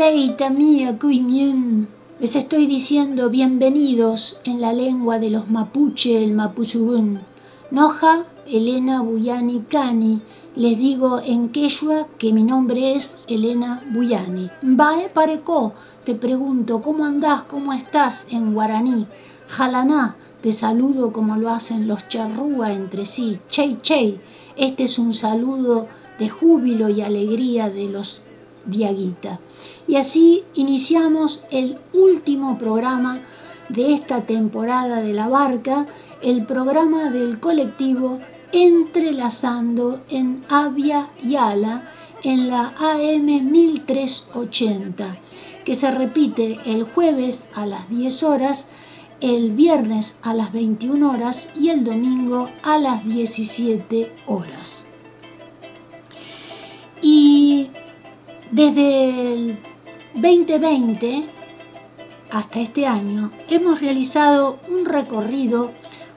Kumeleita mía. Les estoy diciendo bienvenidos en la lengua de los mapuche, el mapuzugún. Noja, Elena Buyani Cani. Les digo en quechua que mi nombre es Elena Buyani. Bae pareco, te pregunto, ¿cómo andás? ¿Cómo estás? En guaraní. Jalaná, te saludo como lo hacen los charrúa entre sí. Chey, chey. Este es un saludo de júbilo y alegría de los Diaguita. Y así iniciamos el último programa de esta temporada de la barca, el programa del colectivo Entrelazando en Avia y Ala en la AM 1380, que se repite el jueves a las 10 horas, el viernes a las 21 horas y el domingo a las 17 horas. Y desde el 2020 hasta este año hemos realizado un recorrido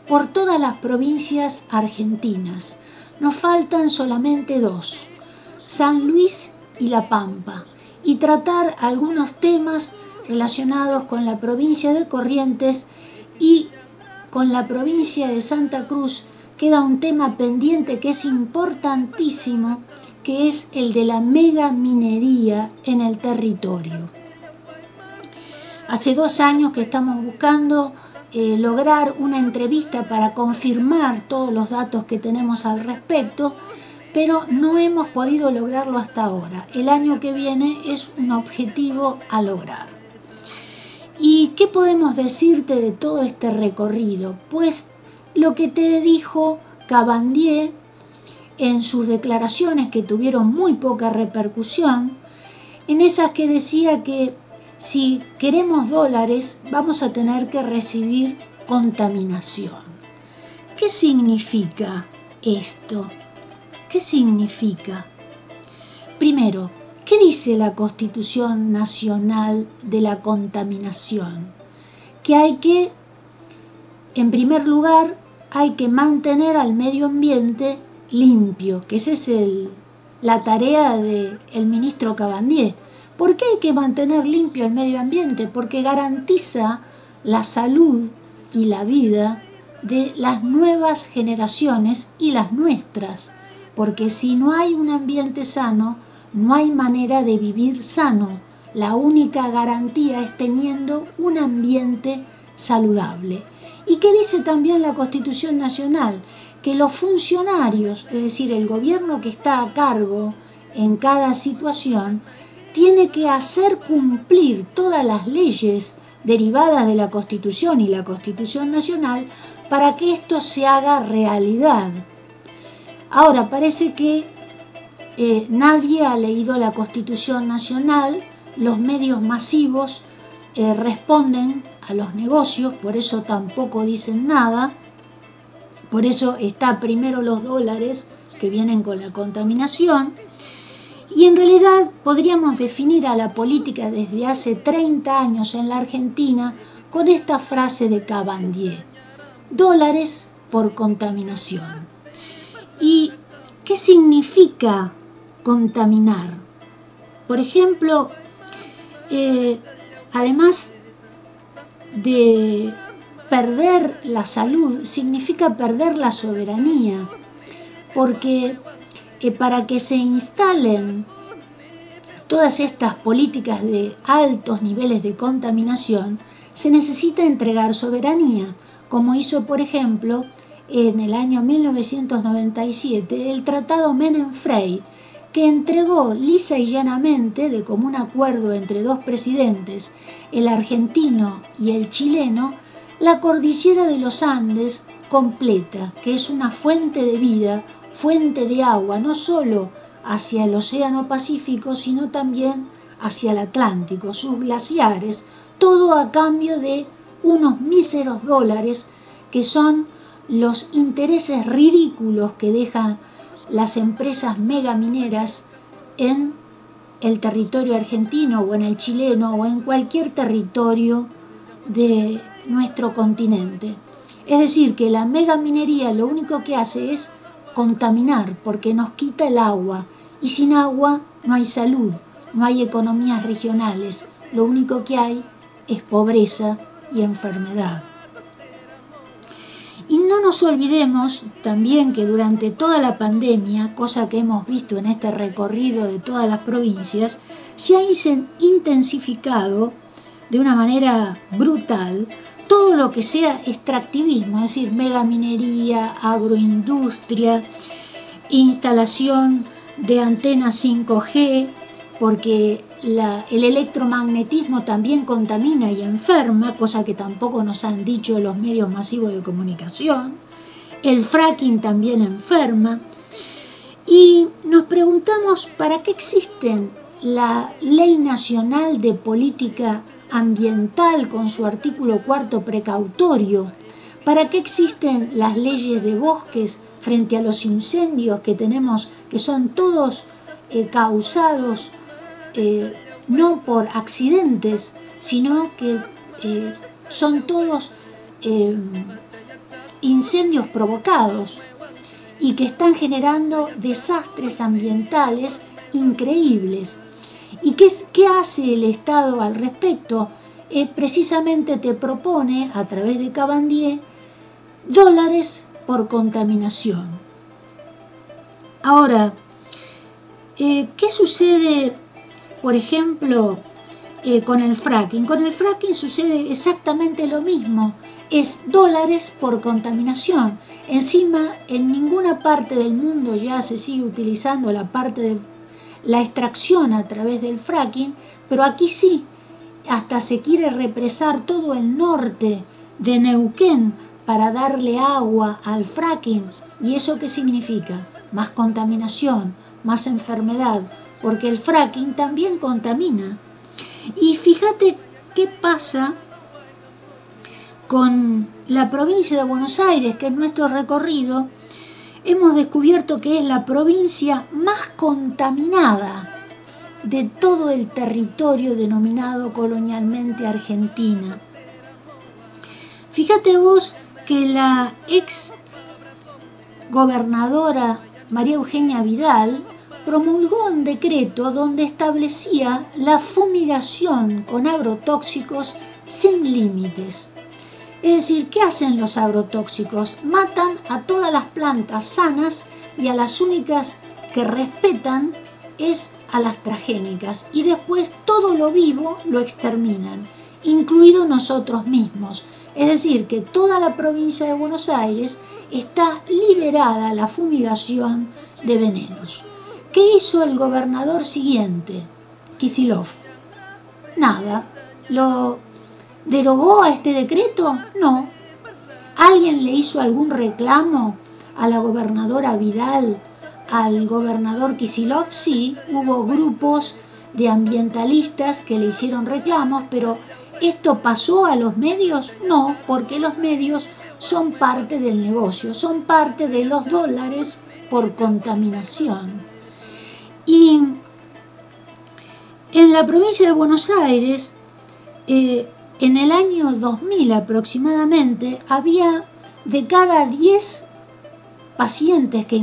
por todas las provincias argentinas. Nos faltan solamente dos, San Luis y La Pampa, y tratar algunos temas relacionados con la provincia de Corrientes y con la provincia de Santa Cruz. Queda un tema pendiente que es importantísimo que es el de la mega minería en el territorio. Hace dos años que estamos buscando eh, lograr una entrevista para confirmar todos los datos que tenemos al respecto, pero no hemos podido lograrlo hasta ahora. El año que viene es un objetivo a lograr. ¿Y qué podemos decirte de todo este recorrido? Pues lo que te dijo Cabandier en sus declaraciones que tuvieron muy poca repercusión, en esas que decía que si queremos dólares vamos a tener que recibir contaminación. ¿Qué significa esto? ¿Qué significa? Primero, ¿qué dice la Constitución Nacional de la Contaminación? Que hay que, en primer lugar, hay que mantener al medio ambiente limpio, que esa es el, la tarea del el ministro Cabandier. ¿Por qué hay que mantener limpio el medio ambiente? Porque garantiza la salud y la vida de las nuevas generaciones y las nuestras. Porque si no hay un ambiente sano, no hay manera de vivir sano. La única garantía es teniendo un ambiente saludable. ¿Y qué dice también la Constitución Nacional? Que los funcionarios, es decir, el gobierno que está a cargo en cada situación, tiene que hacer cumplir todas las leyes derivadas de la Constitución y la Constitución Nacional para que esto se haga realidad. Ahora, parece que eh, nadie ha leído la Constitución Nacional, los medios masivos eh, responden a los negocios, por eso tampoco dicen nada, por eso está primero los dólares que vienen con la contaminación. Y en realidad podríamos definir a la política desde hace 30 años en la Argentina con esta frase de Cabandier, dólares por contaminación. ¿Y qué significa contaminar? Por ejemplo, eh, además de perder la salud significa perder la soberanía, porque eh, para que se instalen todas estas políticas de altos niveles de contaminación, se necesita entregar soberanía, como hizo, por ejemplo, en el año 1997 el Tratado Menem-Frey, que entregó lisa y llanamente, de común acuerdo entre dos presidentes, el argentino y el chileno, la cordillera de los Andes completa, que es una fuente de vida fuente de agua, no solo hacia el Océano Pacífico, sino también hacia el Atlántico, sus glaciares, todo a cambio de unos míseros dólares que son los intereses ridículos que dejan las empresas megamineras en el territorio argentino o en el chileno o en cualquier territorio de nuestro continente. Es decir, que la megaminería lo único que hace es contaminar porque nos quita el agua y sin agua no hay salud, no hay economías regionales, lo único que hay es pobreza y enfermedad. Y no nos olvidemos también que durante toda la pandemia, cosa que hemos visto en este recorrido de todas las provincias, se ha intensificado de una manera brutal todo lo que sea extractivismo, es decir, megaminería, agroindustria, instalación de antenas 5G, porque el electromagnetismo también contamina y enferma, cosa que tampoco nos han dicho los medios masivos de comunicación. El fracking también enferma. Y nos preguntamos, ¿para qué existen la Ley Nacional de Política Ambiental con su artículo cuarto precautorio? ¿Para qué existen las leyes de bosques frente a los incendios que tenemos, que son todos eh, causados eh, no por accidentes, sino que eh, son todos incendios provocados y que están generando desastres ambientales increíbles. ¿Y qué, qué hace el Estado al respecto? precisamente te propone, a través de Cabandier, dólares por contaminación. Ahora, ¿qué sucede por ejemplo, eh, con el fracking. Con el fracking sucede exactamente lo mismo. Es dólares por contaminación. Encima, en ninguna parte del mundo ya se sigue utilizando la parte de la extracción a través del fracking, pero aquí sí, hasta se quiere represar todo el norte de Neuquén para darle agua al fracking. ¿Y eso qué significa? Más contaminación, más enfermedad, porque el fracking también contamina. Y fíjate qué pasa con la provincia de Buenos Aires, que es nuestro recorrido, hemos descubierto que es la provincia más contaminada de todo el territorio denominado colonialmente Argentina. Fíjate vos que la ex gobernadora María Eugenia Vidal promulgó un decreto donde establecía la fumigación con agrotóxicos sin límites. Es decir, ¿qué hacen los agrotóxicos? Matan a todas las plantas sanas y a las únicas que respetan es a las transgénicas y después todo lo vivo lo exterminan, incluido nosotros mismos. Es decir, que toda la provincia de Buenos Aires está liberada a la fumigación de venenos. ¿Qué hizo el gobernador siguiente, Kisilov? Nada. ¿Lo derogó a este decreto? No. ¿Alguien le hizo algún reclamo a la gobernadora Vidal, al gobernador Kisilov? Sí, hubo grupos de ambientalistas que le hicieron reclamos, pero ¿esto pasó a los medios? No, porque los medios son parte del negocio, son parte de los dólares por contaminación. Y en la provincia de Buenos Aires, eh, en el año 2000 aproximadamente, había de cada 10 pacientes que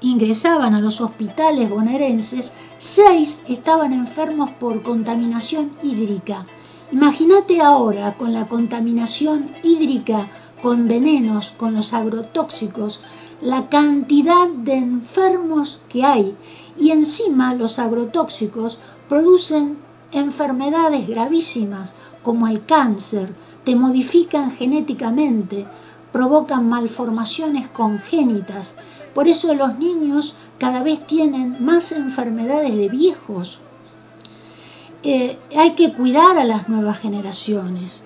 ingresaban a los hospitales bonaerenses, 6 estaban enfermos por contaminación hídrica. Imagínate ahora con la contaminación hídrica, con venenos, con los agrotóxicos, la cantidad de enfermos que hay y encima los agrotóxicos producen enfermedades gravísimas como el cáncer, te modifican genéticamente, provocan malformaciones congénitas. Por eso los niños cada vez tienen más enfermedades de viejos. Eh, hay que cuidar a las nuevas generaciones.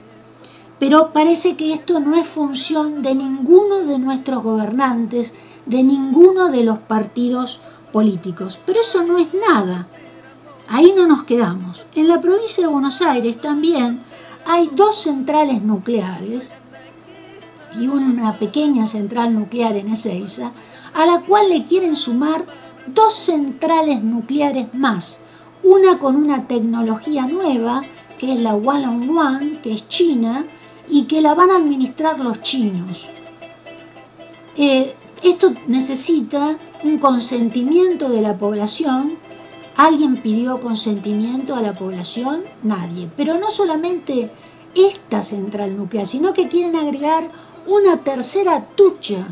Pero parece que esto no es función de ninguno de nuestros gobernantes, de ninguno de los partidos políticos. Pero eso no es nada. Ahí no nos quedamos. En la provincia de Buenos Aires también hay dos centrales nucleares y una pequeña central nuclear en Ezeiza, a la cual le quieren sumar dos centrales nucleares más, una con una tecnología nueva, que es la One on One, que es China, y que la van a administrar los chinos. Eh, esto necesita un consentimiento de la población. ¿Alguien pidió consentimiento a la población? Nadie. Pero no solamente esta central nuclear, sino que quieren agregar una tercera tucha,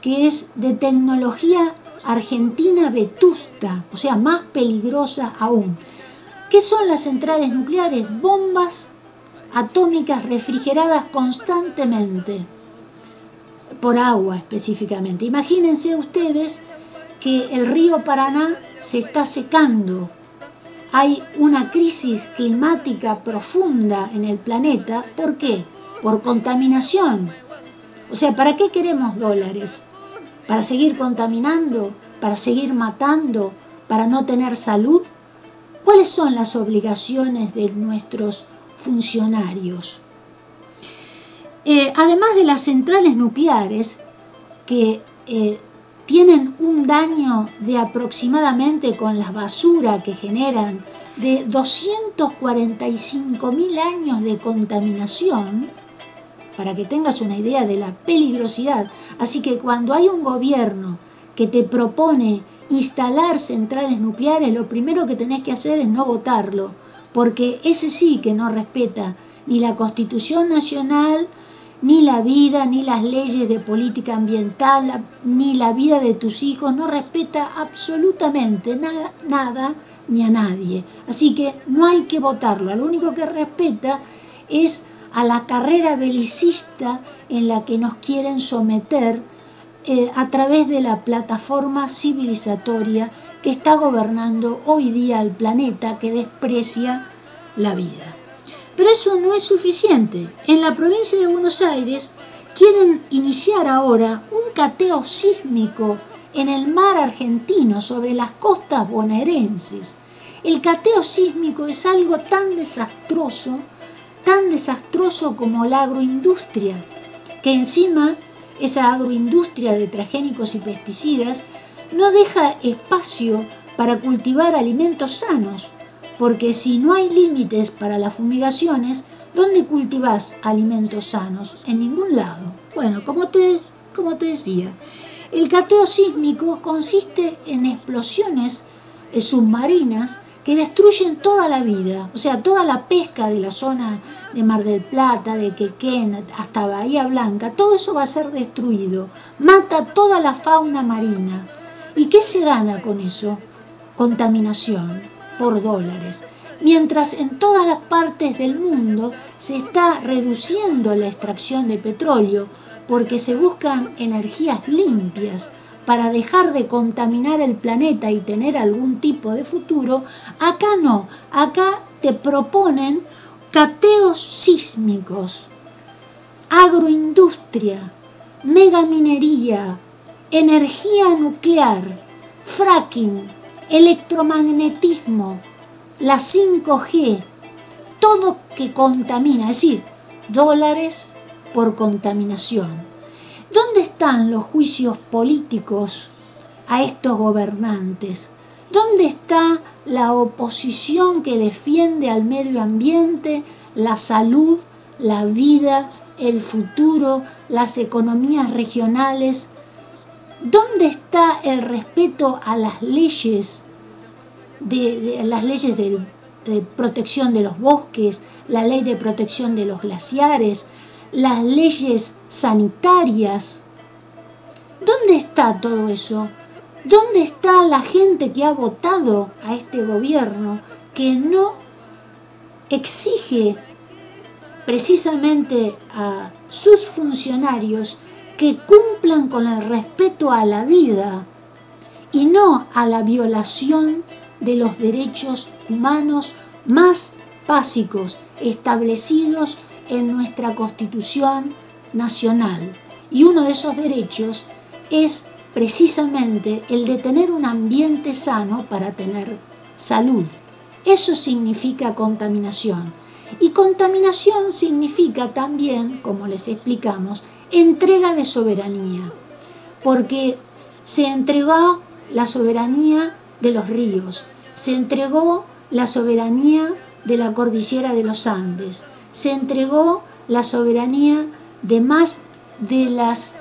que es de tecnología argentina vetusta, o sea, más peligrosa aún. ¿Qué son las centrales nucleares? Bombas atómicas refrigeradas constantemente por agua específicamente. Imagínense ustedes que el río Paraná se está secando. Hay una crisis climática profunda en el planeta. ¿Por qué? Por contaminación. O sea, ¿para qué queremos dólares? ¿Para seguir contaminando? ¿Para seguir matando? ¿Para no tener salud? ¿Cuáles son las obligaciones de nuestros funcionarios. Eh, además de las centrales nucleares, que eh, tienen un daño de aproximadamente con la basura que generan de 245 mil años de contaminación, para que tengas una idea de la peligrosidad. Así que cuando hay un gobierno que te propone instalar centrales nucleares, lo primero que tenés que hacer es no votarlo, porque ese sí que no respeta ni la Constitución Nacional, ni la vida, ni las leyes de política ambiental, ni la vida de tus hijos, no respeta absolutamente nada, nada ni a nadie. Así que no hay que votarlo, lo único que respeta es a la carrera belicista en la que nos quieren someter eh, a través de la plataforma civilizatoria que está gobernando hoy día el planeta que desprecia la vida. Pero eso no es suficiente. En la provincia de Buenos Aires quieren iniciar ahora un cateo sísmico en el mar argentino sobre las costas bonaerenses. El cateo sísmico es algo tan desastroso, tan desastroso como la agroindustria, que encima esa agroindustria de transgénicos y pesticidas no deja espacio para cultivar alimentos sanos, porque si no hay límites para las fumigaciones, ¿dónde cultivas alimentos sanos? En ningún lado. Bueno, como te, como te decía, el cateo sísmico consiste en explosiones eh, submarinas que destruyen toda la vida, o sea, toda la pesca de la zona de Mar del Plata, de Quequén, hasta Bahía Blanca, todo eso va a ser destruido, mata toda la fauna marina. ¿Y qué se gana con eso? Contaminación por dólares. Mientras en todas las partes del mundo se está reduciendo la extracción de petróleo porque se buscan energías limpias para dejar de contaminar el planeta y tener algún tipo de futuro, acá no, acá te proponen cateos sísmicos, agroindustria, megaminería, energía nuclear, fracking, electromagnetismo, la 5G, todo que contamina, es decir, dólares por contaminación. ¿Dónde están los juicios políticos a estos gobernantes? ¿Dónde está la oposición que defiende al medio ambiente, la salud, la vida, el futuro, las economías regionales, ¿Dónde está el respeto a las leyes, de, las leyes de, protección de los bosques, la ley de protección de los glaciares, las leyes sanitarias? ¿Dónde está todo eso? ¿Dónde está la gente que ha votado a este gobierno que no exige precisamente a sus funcionarios que cumplan con el respeto a la vida y no a la violación de los derechos humanos más básicos establecidos en nuestra Constitución Nacional. Y uno de esos derechos es precisamente el de tener un ambiente sano para tener salud. Eso significa contaminación. Y contaminación significa también, como les explicamos, entrega de soberanía, porque se entregó la soberanía de los ríos, se entregó la soberanía de la cordillera de los Andes, se entregó la soberanía de más de las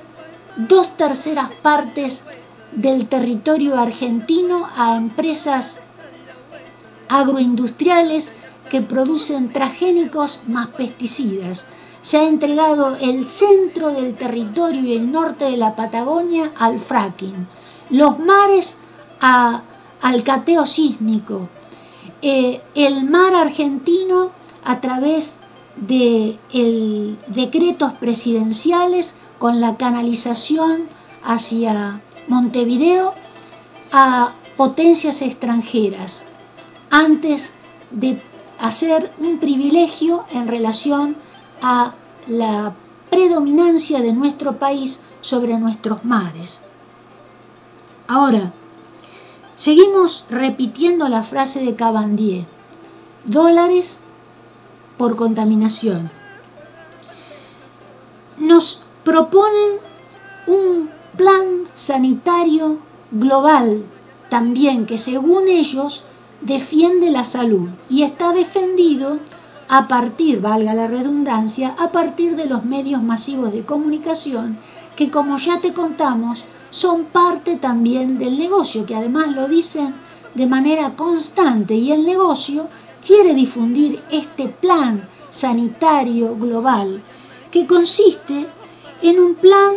dos terceras partes del territorio argentino a empresas agroindustriales que producen transgénicos más pesticidas. Se ha entregado el centro del territorio y el norte de la Patagonia al fracking, los mares al cateo sísmico, eh, el mar argentino a través de decretos presidenciales con la canalización hacia Montevideo a potencias extranjeras, antes de hacer un privilegio en relación a la predominancia de nuestro país sobre nuestros mares. Ahora, seguimos repitiendo la frase de Cabandier, dólares por contaminación. Nos proponen un plan sanitario global también que según ellos defiende la salud y está defendido a partir, valga la redundancia, a partir de los medios masivos de comunicación que como ya te contamos son parte también del negocio, que además lo dicen de manera constante y el negocio quiere difundir este plan sanitario global que consiste en un plan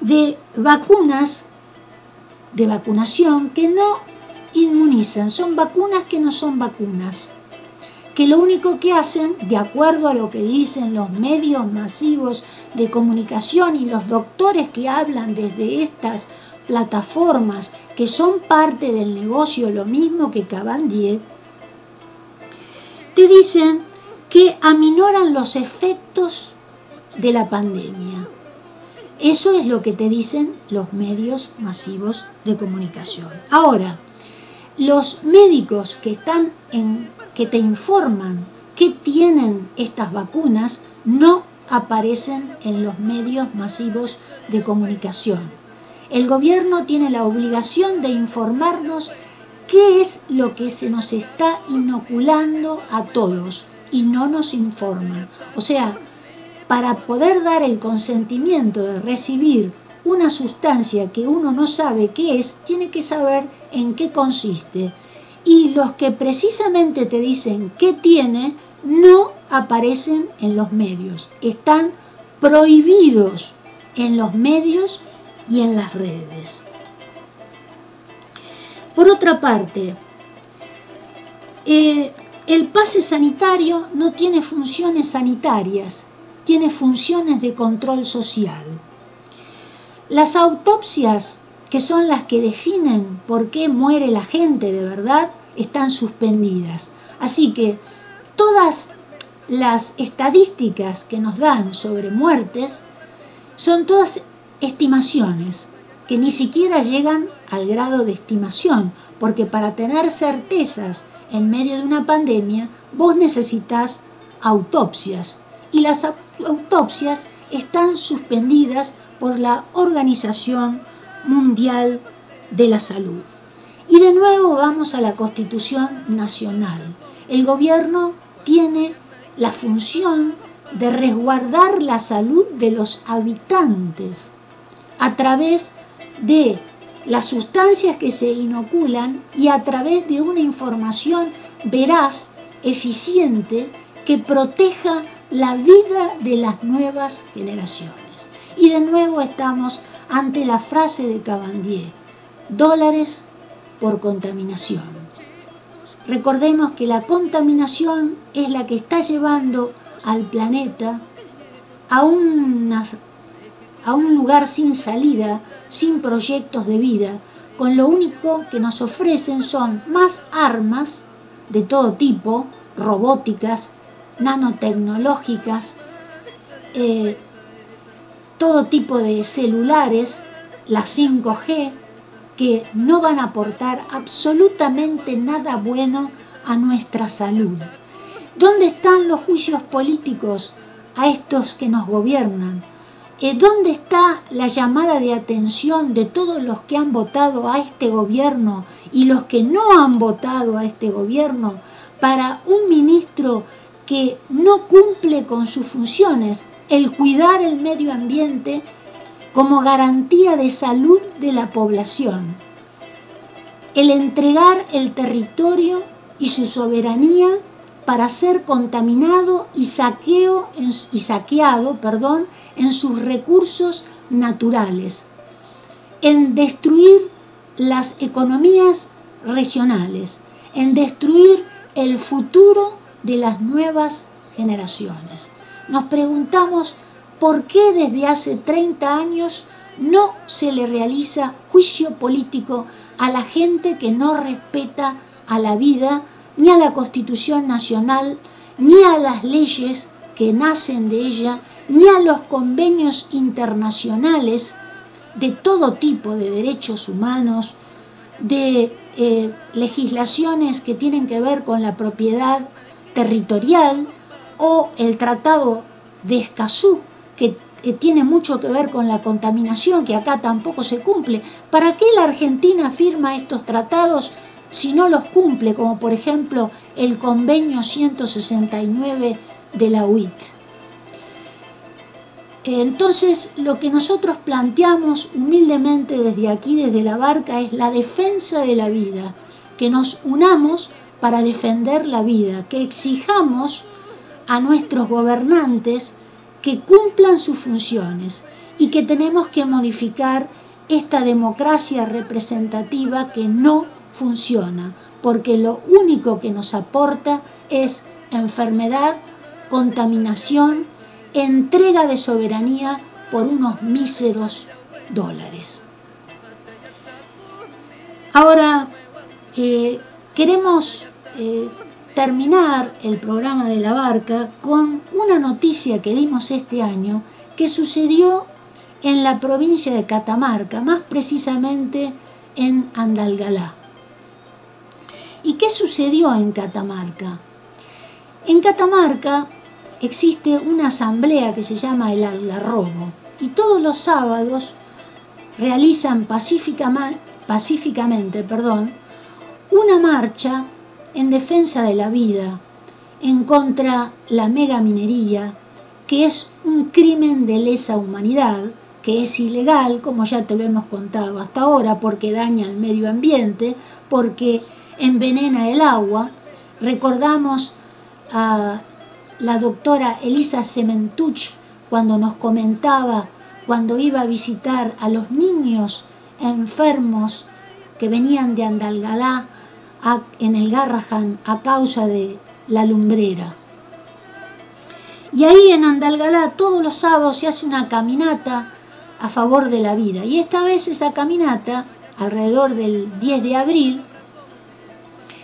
de vacunas, de vacunación, que no inmunizan, son vacunas que no son vacunas, que lo único que hacen, de acuerdo a lo que dicen los medios masivos de comunicación y los doctores que hablan desde estas plataformas, que son parte del negocio, lo mismo que Cabandier, te dicen que aminoran los efectos de la pandemia. Eso es lo que te dicen los medios masivos de comunicación. Ahora, los médicos que están que te informan que tienen estas vacunas no aparecen en los medios masivos de comunicación. El gobierno tiene la obligación de informarnos qué es lo que se nos está inoculando a todos y no nos informan. O sea, para poder dar el consentimiento de recibir una sustancia que uno no sabe qué es, tiene que saber en qué consiste. Y los que precisamente te dicen qué tiene, no aparecen en los medios. Están prohibidos en los medios y en las redes. Por otra parte, eh, el pase sanitario no tiene funciones sanitarias, tiene funciones de control social. Las autopsias, que son las que definen por qué muere la gente de verdad, están suspendidas. Así que todas las estadísticas que nos dan sobre muertes son todas estimaciones que ni siquiera llegan al grado de estimación, porque para tener certezas en medio de una pandemia, vos necesitas autopsias y las autopsias están suspendidas por la Organización Mundial de la Salud. Y de nuevo vamos a la Constitución Nacional. El gobierno tiene la función de resguardar la salud de los habitantes a través de las sustancias que se inoculan y a través de una información veraz, eficiente, que proteja la vida de las nuevas generaciones. Y de nuevo estamos ante la frase de Cabandier, dólares por contaminación. Recordemos que la contaminación es la que está llevando al planeta a, a un lugar sin salida, sin proyectos de vida, con lo único que nos ofrecen son más armas de todo tipo, robóticas, nanotecnológicas, eh, todo tipo de celulares, la 5G, que no van a aportar absolutamente nada bueno a nuestra salud. ¿Dónde están los juicios políticos a estos que nos gobiernan? Eh, ¿Dónde está la llamada de atención de todos los que han votado a este gobierno y los que no han votado a este gobierno para un ministro que no cumple con sus funciones, el cuidar el medio ambiente como garantía de salud de la población, el entregar el territorio y su soberanía para ser contaminado y, saqueo y saqueado perdón, en sus recursos naturales, en destruir las economías regionales, en destruir el futuro de las nuevas generaciones. Nos preguntamos por qué desde hace 30 años no se le realiza juicio político a la gente que no respeta a la vida, ni a la Constitución Nacional, ni a las leyes que nacen de ella, ni a los convenios internacionales de todo tipo de derechos humanos, de eh, legislaciones que tienen que ver con la propiedad territorial o el Tratado de Escazú, que tiene mucho que ver con la contaminación, que acá tampoco se cumple. ¿Para qué la Argentina firma estos tratados si no los cumple, como por ejemplo el convenio 169 de la UIT. Entonces, lo que nosotros planteamos humildemente desde aquí, desde la barca, es la defensa de la vida, que nos unamos para defender la vida, que exijamos a nuestros gobernantes que cumplan sus funciones y que tenemos que modificar esta democracia representativa que no funciona, porque lo único que nos aporta es enfermedad, contaminación, entrega de soberanía por unos míseros dólares. Ahora, eh, queremos eh, terminar el programa de la barca con una noticia que dimos este año que sucedió en la provincia de Catamarca, más precisamente en Andalgalá. ¿Y qué sucedió en Catamarca? En Catamarca existe una asamblea que se llama el Algarrobo y todos los sábados realizan pacíficamente perdón, una marcha en defensa de la vida, en contra la megaminería, que es un crimen de lesa humanidad, que es ilegal, como ya te lo hemos contado hasta ahora, porque daña el medio ambiente, porque envenena el agua. Recordamos a la doctora Elisa Sementuch cuando nos comentaba cuando iba a visitar a los niños enfermos que venían de Andalgalá en el Garrahan a causa de la lumbrera. Y ahí en Andalgalá todos los sábados se hace una caminata a favor de la vida. Y esta vez esa caminata, alrededor del 10 de abril,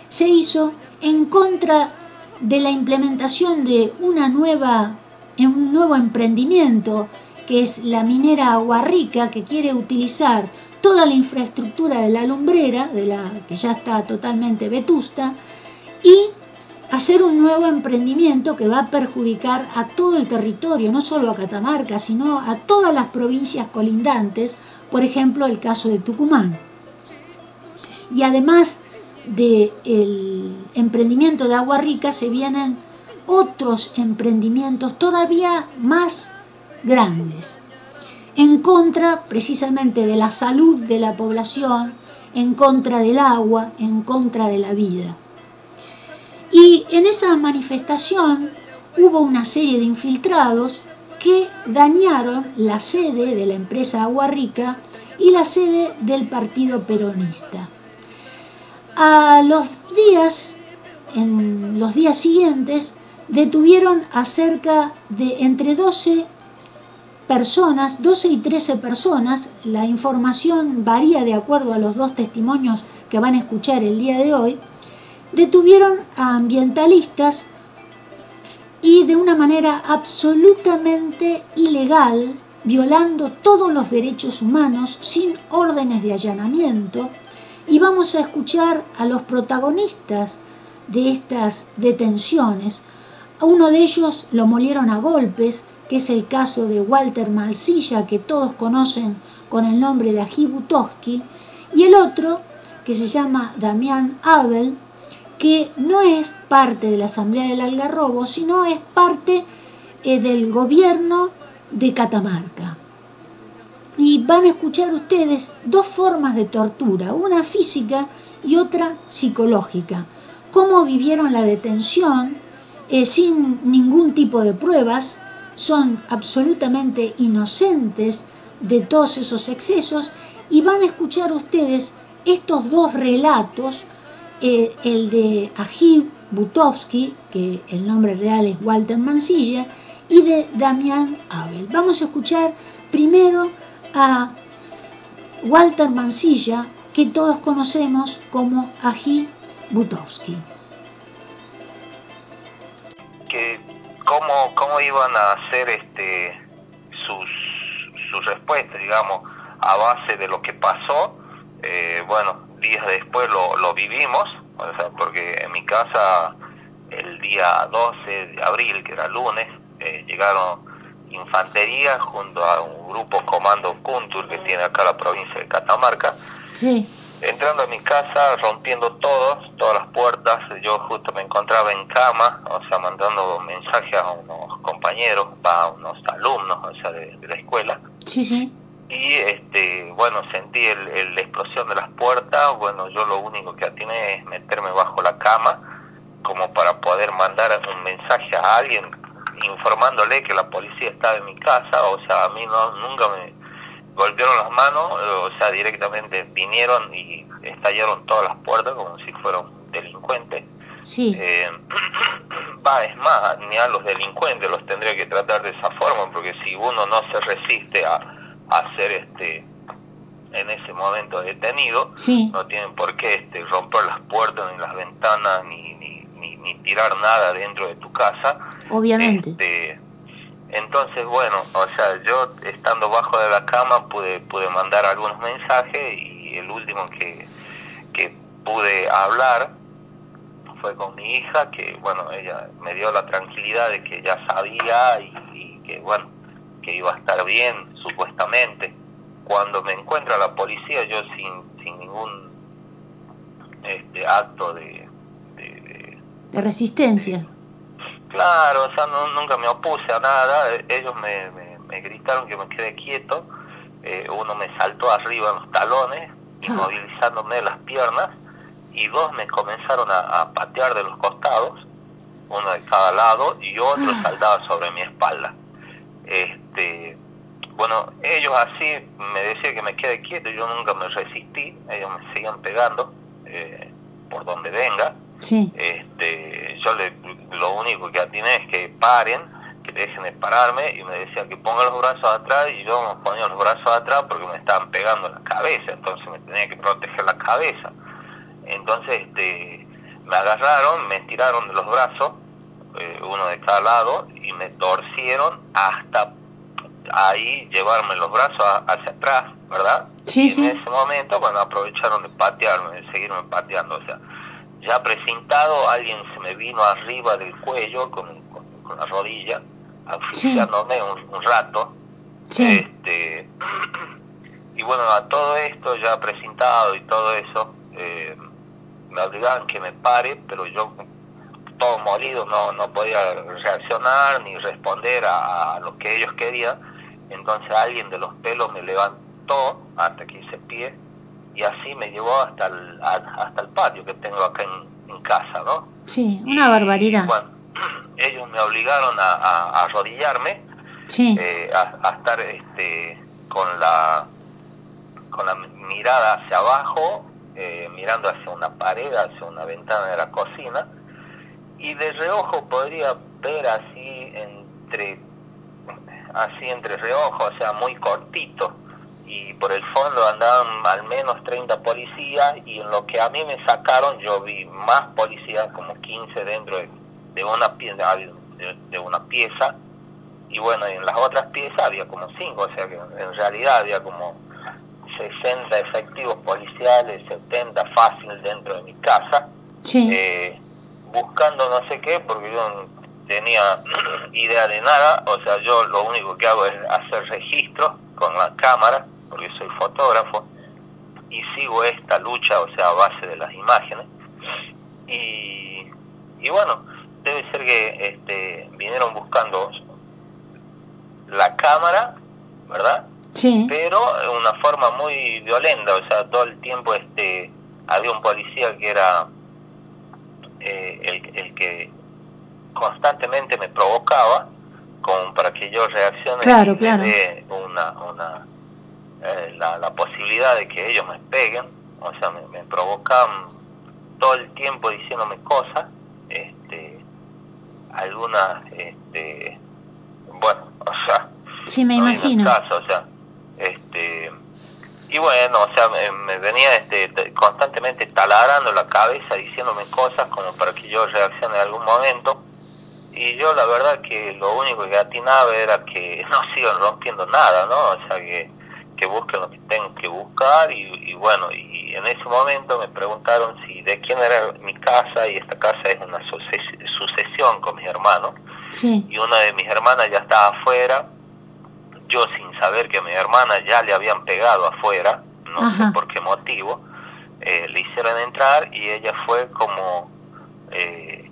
se hizo en contra de la implementación de una nueva, un nuevo emprendimiento que es la minera Aguarrica que quiere utilizar toda la infraestructura de la lumbrera, de la que ya está totalmente vetusta, y hacer un nuevo emprendimiento que va a perjudicar a todo el territorio, no solo a Catamarca, sino a todas las provincias colindantes, por ejemplo el caso de Tucumán. Y además del emprendimiento de Agua Rica se vienen otros emprendimientos todavía más grandes, en contra precisamente de la salud de la población, en contra del agua, en contra de la vida. Y en esa manifestación hubo una serie de infiltrados que dañaron la sede de la empresa Agua Rica y la sede del partido peronista. A los días, en los días siguientes, detuvieron a cerca de entre 12 personas, 12 y 13 personas, la información varía de acuerdo a los dos testimonios que van a escuchar el día de hoy, detuvieron a ambientalistas y de una manera absolutamente ilegal, violando todos los derechos humanos sin órdenes de allanamiento. Y vamos a escuchar a los protagonistas de estas detenciones. A uno de ellos lo molieron a golpes, que es el caso de Walter Malsilla, que todos conocen con el nombre de Ají Butowski, y el otro, que se llama Damián Abel, que no es parte de la Asamblea del Algarrobo, sino es parte eh, del gobierno de Catamarca. Y van a escuchar ustedes dos formas de tortura, una física y otra psicológica. Cómo vivieron la detención eh, sin ningún tipo de pruebas, son absolutamente inocentes de todos esos excesos y van a escuchar ustedes estos dos relatos eh, el de Ajiv Butowski, que el nombre real es Walter Mansilla, y de Damián Abel. Vamos a escuchar primero a Walter Mansilla, que todos conocemos como Ajiv Butowski. Cómo, cómo iban a hacer este sus, sus respuestas, digamos, a base de lo que pasó? Eh, bueno, días después lo, lo vivimos, porque en mi casa el día 12 de abril, que era lunes, eh, llegaron infantería junto a un grupo comando Kuntur que tiene acá la provincia de Catamarca. Sí. Entrando a mi casa, rompiendo todos, todas las puertas, yo justo me encontraba en cama, o sea, mandando mensajes a unos compañeros, a unos alumnos, o sea, de, de la escuela. Sí, sí. Y este bueno sentí el, la explosión de las puertas. Bueno yo lo único que atiné es meterme bajo la cama como para poder mandar un mensaje a alguien informándole que la policía estaba en mi casa. O sea a mí no nunca me golpearon las manos o sea directamente vinieron y estallaron todas las puertas como si fuera un delincuente sí eh, va es más ni a los delincuentes los tendría que tratar de esa forma porque si uno no se resiste a a ser este en ese momento detenido, no tienen por qué este, romper las puertas ni las ventanas ni, ni, ni, tirar nada dentro de tu casa. Obviamente. Este, entonces, bueno, o sea, yo estando bajo de la cama pude, pude mandar algunos mensajes y el último que, que pude hablar fue con mi hija, que bueno, ella me dio la tranquilidad de que ya sabía y que bueno, que iba a estar bien, supuestamente. Cuando me encuentra la policía, yo sin, sin ningún este, acto de, de, resistencia. Claro, o sea, nunca me opuse a nada. Ellos me, me, gritaron que me quede quieto. Eh, uno me saltó arriba en los talones, inmovilizándome las piernas, y dos me comenzaron a, patear de los costados, uno de cada lado, y otro saltaba sobre mi espalda. Este, bueno, ellos así me decían que me quede quieto, yo nunca me resistí, ellos me siguen pegando eh, por donde venga. Sí. Este, yo le, lo único que atiné es que paren, que dejen de pararme y me decían que ponga los brazos atrás y yo me ponía los brazos atrás porque me estaban pegando en la cabeza, entonces me tenía que proteger la cabeza. Entonces este, me agarraron, me tiraron de los brazos, eh, uno de cada lado, y me torcieron hasta ahí llevarme los brazos hacia atrás, ¿verdad? Sí, y en ese momento, bueno, aprovecharon de patearme, de seguirme pateando, o sea, ya presentado, alguien se me vino arriba del cuello con, con, la rodilla, asfixiándome un, rato. Sí. Este, y bueno, a todo esto ya presentado y todo eso, eh, me obligaban que me pare, pero yo todo molido, no, no podía reaccionar ni responder a, a lo que ellos querían entonces alguien de los pelos me levantó hasta que hice pie y así me llevó hasta el, hasta el patio que tengo acá en, casa, ¿no? Sí, una barbaridad. Bueno, ellos me obligaron a, arrodillarme, sí. Eh, a, estar este, con la con la mirada hacia abajo, eh, mirando hacia una pared, hacia una ventana de la cocina, y de reojo podría ver así entre así entre reojos, o sea, muy cortito. Y por el fondo andaban al menos 30 policías y en lo que a mí me sacaron yo vi más policías, como 15 dentro de, una pieza, de, una pieza. Y bueno, en las otras piezas había como cinco, o sea que en realidad había como 60 efectivos policiales, 70 fácil dentro de mi casa, eh, buscando no sé qué, porque yo tenía idea de nada, o sea, yo lo único que hago es hacer registros con la cámara, porque soy fotógrafo, y sigo esta lucha, o sea, a base de las imágenes. Y, y bueno, debe ser que este, vinieron buscando la cámara, ¿verdad? Sí. Pero de una forma muy violenta, o sea, todo el tiempo este había un policía que era eh, el, el, que constantemente me provocaba como para que yo reaccione claro, claro. una, una eh, la, la, posibilidad de que ellos me peguen, o sea, me, me provocan todo el tiempo diciéndome cosas, este, algunas, este, bueno, o sea, sí me imagino, o sea, este, y bueno, o sea, me, venía este, constantemente taladrando la cabeza, diciéndome cosas como para que yo reaccione en algún momento, y yo la verdad que lo único que atinaba era que no sigan rompiendo nada, ¿no? O sea, que que busquen lo que tengo que buscar y, bueno, y en ese momento me preguntaron si de quién era mi casa y esta casa es una sucesión con mis hermanos. Y una de mis hermanas ya estaba afuera, yo sin saber que a mi hermana ya le habían pegado afuera, no sé por qué motivo, eh, le hicieron entrar y ella fue como eh,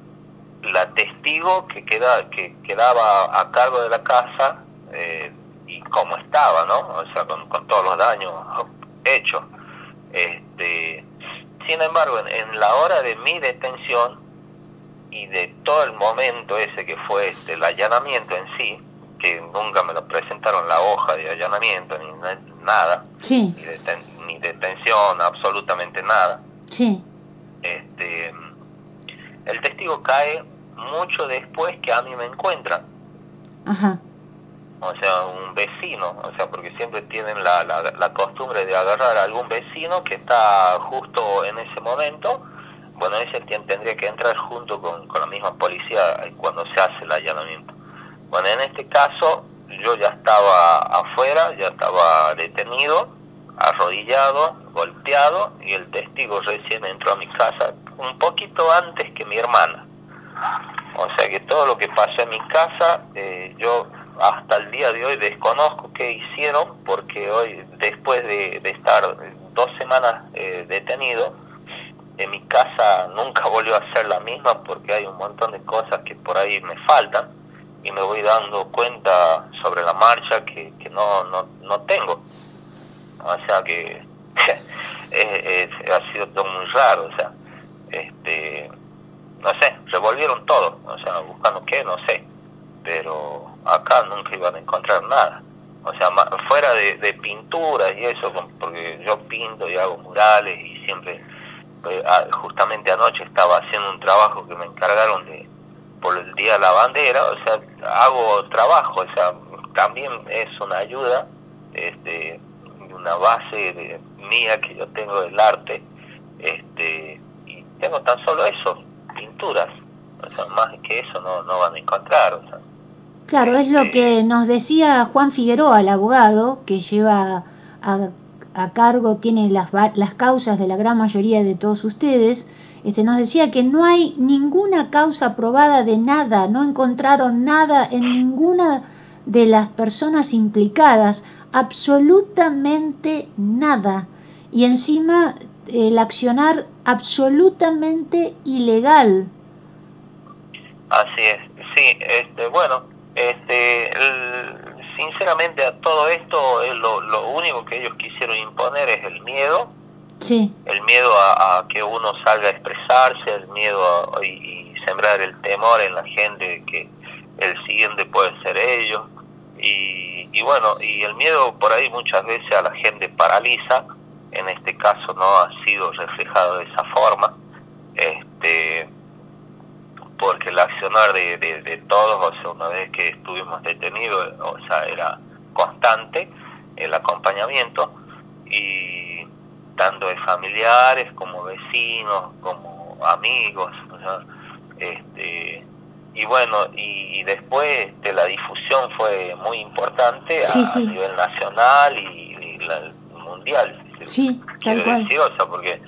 la testigo que, queda, que quedaba a cargo de la casa eh, y cómo estaba, ¿no? O sea, con, todos los daños hechos. Este, sin embargo, en, la hora de mi detención y de todo el momento ese que fue este, el allanamiento en sí, que nunca me lo presentaron la hoja de allanamiento ni nada, sí. ni, detención, absolutamente nada. Sí. Este, el testigo cae mucho después que a mí me encuentran. Ajá o sea, un vecino, o sea, porque siempre tienen la, la, costumbre de agarrar a algún vecino que está justo en ese momento, bueno, ese tendría que entrar junto con, con la misma policía cuando se hace el allanamiento. Bueno, en este caso yo ya estaba afuera, ya estaba detenido, arrodillado, golpeado, y el testigo recién entró a mi casa un poquito antes que mi hermana. O sea que todo lo que pasó en mi casa, eh, yo hasta el día de hoy desconozco qué hicieron porque hoy, después de, estar dos semanas eh, detenido, en mi casa nunca volvió a ser la misma porque hay un montón de cosas que por ahí me faltan y me voy dando cuenta sobre la marcha que, que no, no, no tengo. O sea que ha sido todo muy raro, o sea, este, no sé, revolvieron todo, o sea, buscando qué, no sé, pero acá nunca iban a encontrar nada. O sea, fuera de, de pinturas y eso, porque yo pinto y hago murales y siempre, pues, justamente anoche estaba haciendo un trabajo que me encargaron de por el Día la Bandera, o sea, hago trabajo, o sea, también es una ayuda, este, una base de, mía que yo tengo del arte, este, y tengo tan solo eso, pinturas, o sea, más que eso no, no van a encontrar, o sea, Claro, es lo este, que nos decía Juan Figueroa, el abogado, que lleva a, a cargo, tiene las, las causas de la gran mayoría de todos ustedes, este, nos decía que no hay ninguna causa probada de nada, no encontraron nada en ninguna de las personas implicadas, absolutamente nada. Y encima el accionar absolutamente ilegal. Así es, sí, este, bueno, este, sinceramente a todo esto lo, lo único que ellos quisieron imponer es el miedo, sí. el miedo a, que uno salga a expresarse, el miedo a, y, sembrar el temor en la gente que el siguiente puede ser ellos. Y, y bueno y el miedo por ahí muchas veces a la gente paraliza, en este caso no ha sido reflejado de esa forma, este porque el accionar de, de, todos, o sea, una vez que estuvimos detenidos, o sea, era constante el acompañamiento y tanto de familiares como vecinos, como amigos, o sea, este, y bueno, y, después este, la difusión fue muy importante a, nivel nacional y, mundial. Sí, tal cual. porque,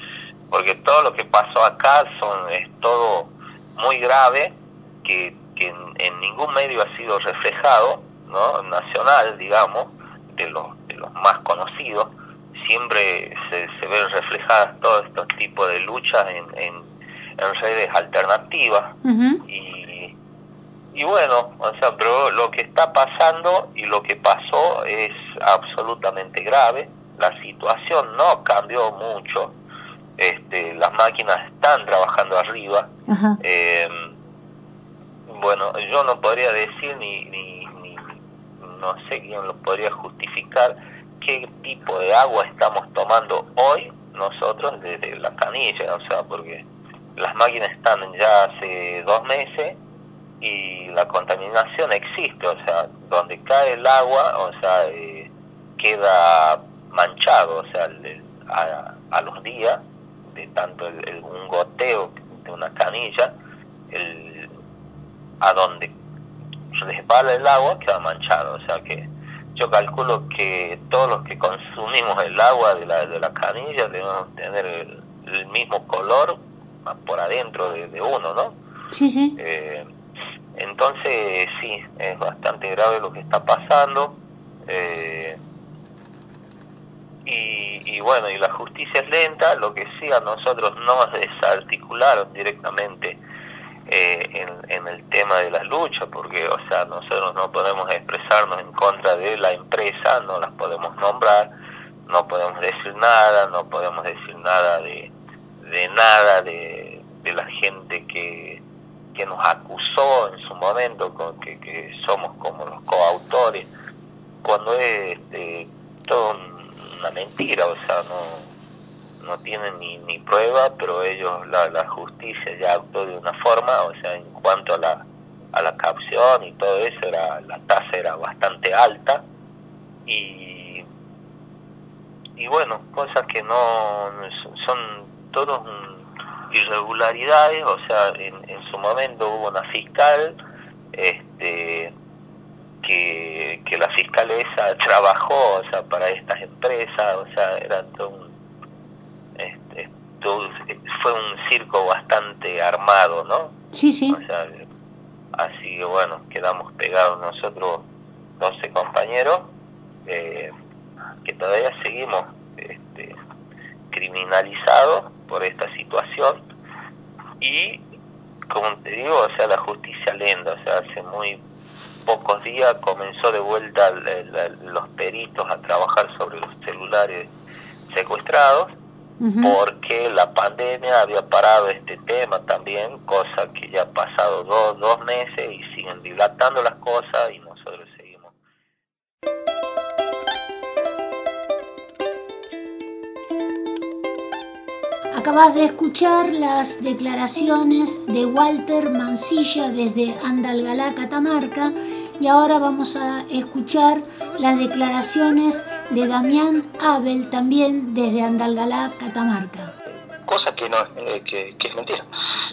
porque todo lo que pasó acá son, es todo muy grave, que, que en, ningún medio ha sido reflejado, ¿no? nacional, digamos, de los, de los más conocidos, siempre se, se ven reflejadas todos estos tipos de luchas en, en, redes alternativas. Y, y bueno, o sea, pero lo que está pasando y lo que pasó es absolutamente grave, la situación no cambió mucho, este, las máquinas están trabajando arriba, eh, bueno, yo no podría decir ni, ni, ni, no sé quién lo podría justificar qué tipo de agua estamos tomando hoy nosotros desde la canilla, o sea, porque las máquinas están ya hace dos meses y la contaminación existe, o sea, donde cae el agua, o sea, eh, queda manchado, o sea, a, los días de tanto el, un goteo de una canilla, el, a donde resbala el agua queda manchado, o sea que yo calculo que todos los que consumimos el agua de la, de la canilla debemos tener el, mismo color por adentro de, uno, ¿no? Sí, sí. Eh, entonces, sí, es bastante grave lo que está pasando. Eh, y, bueno, y la justicia es lenta, lo que sí a nosotros nos desarticularon directamente eh, en, el tema de la lucha, porque, o sea, nosotros no podemos expresarnos en contra de la empresa, no las podemos nombrar, no podemos decir nada, no podemos decir nada de, de nada de, de la gente que, que nos acusó en su momento, con que, que somos como los coautores, cuando es este, todo una mentira, o sea, no, no tienen ni, ni prueba, pero ellos, la, la justicia ya actuó de una forma, o sea, en cuanto a la, a la capción y todo eso, era, la tasa era bastante alta y, y bueno, cosas que no son todos irregularidades, o sea, en, en su momento hubo una fiscal este, que, que la fiscal esa trabajó, o sea, para estas empresas, o sea, era todo este, fue un circo bastante armado, ¿no? Sí, sí. O sea, así que bueno, quedamos pegados nosotros 12 compañeros, eh, que todavía seguimos este, criminalizados por esta situación y como te digo, o sea, la justicia lenta, o sea, hace muy pocos días comenzó de vuelta los peritos a trabajar sobre los celulares secuestrados porque la pandemia había parado este tema también, cosa que ya ha pasado dos, dos meses y siguen dilatando las cosas y nosotros seguimos. Acabas de escuchar las declaraciones de Walter Mancilla desde Andalgalá, Catamarca, y ahora vamos a escuchar las declaraciones de Damián Abel también desde Andalgalá, Catamarca. Cosa que, no, eh, que, es mentira.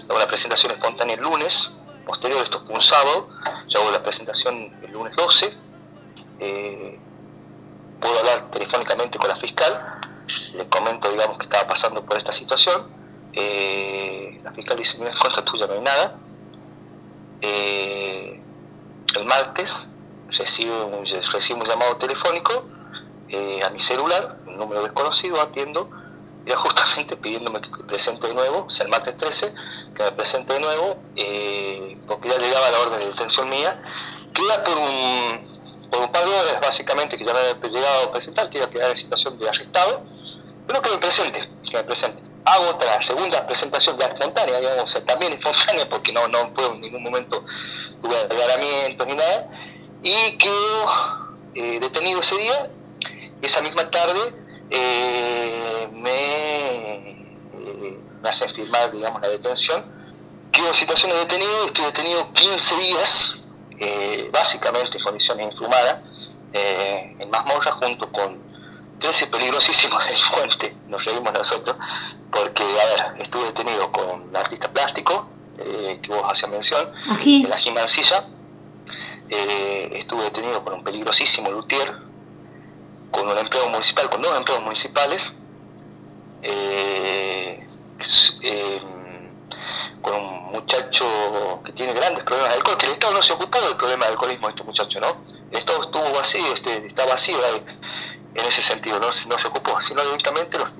Una presentación espontánea el lunes, posterior, esto fue un sábado, yo hago la presentación el lunes 12, eh, puedo hablar telefónicamente con la fiscal, le comento, digamos, que estaba pasando por esta situación, eh, la fiscal dice, mira, contra tuya no hay nada, el martes recibo un, un llamado telefónico eh, a mi celular, un número desconocido, atiendo, era justamente pidiéndome que presente de nuevo, o sea, el martes 13, que me presente de nuevo, eh, porque ya llegaba la orden de detención mía, que era por un, por un par de horas, básicamente, que ya me había llegado a presentar, que iba a quedar en situación de arrestado, pero que me presente, que me presente. Hago otra segunda presentación ya espontánea, digamos, también espontánea, porque no, no fue en ningún momento tuve agarramientos ni nada, y quedo eh, detenido ese día esa misma tarde eh, me, eh, me, hacen firmar, digamos, la detención. Quedo en situación de detenido, estoy detenido 15 días, básicamente en condiciones infumadas, en Mazmorra, junto con 13 peligrosísimos delincuentes, nos reímos nosotros, porque, a ver, estuve detenido con un artista plástico, que vos hacía mención, Ají. el ají mancilla. Eh, estuve detenido por un peligrosísimo luthier, con un empleo municipal, con dos empleos municipales, eh, eh, con un muchacho que tiene grandes problemas de alcohol, que el Estado no se ocupó del problema del alcoholismo de este muchacho, ¿no? El Estado estuvo vacío, este, está vacío ahí, en ese sentido, no, se- no se ocupó, sino directamente los.